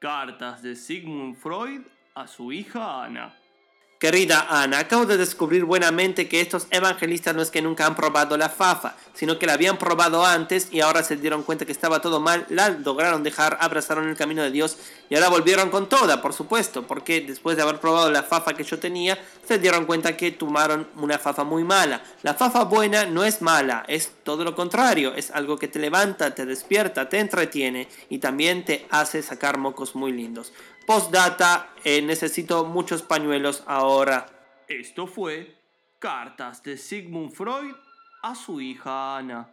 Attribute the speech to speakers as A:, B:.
A: Cartas de Sigmund Freud a su hija Ana.
B: Querida Ana, acabo de descubrir buenamente que estos evangelistas no es que nunca han probado la fafa, sino que la habían probado antes y ahora se dieron cuenta que estaba todo mal, la lograron dejar, abrazaron el camino de Dios y ahora volvieron con toda, por supuesto, porque después de haber probado la fafa que yo tenía, se dieron cuenta que tomaron una fafa muy mala. La fafa buena no es mala, es todo lo contrario, es algo que te levanta, te despierta, te entretiene y también te hace sacar mocos muy lindos. Postdata, eh, necesito muchos pañuelos ahora.
A: Esto fue Cartas de Sigmund Freud a su hija Ana.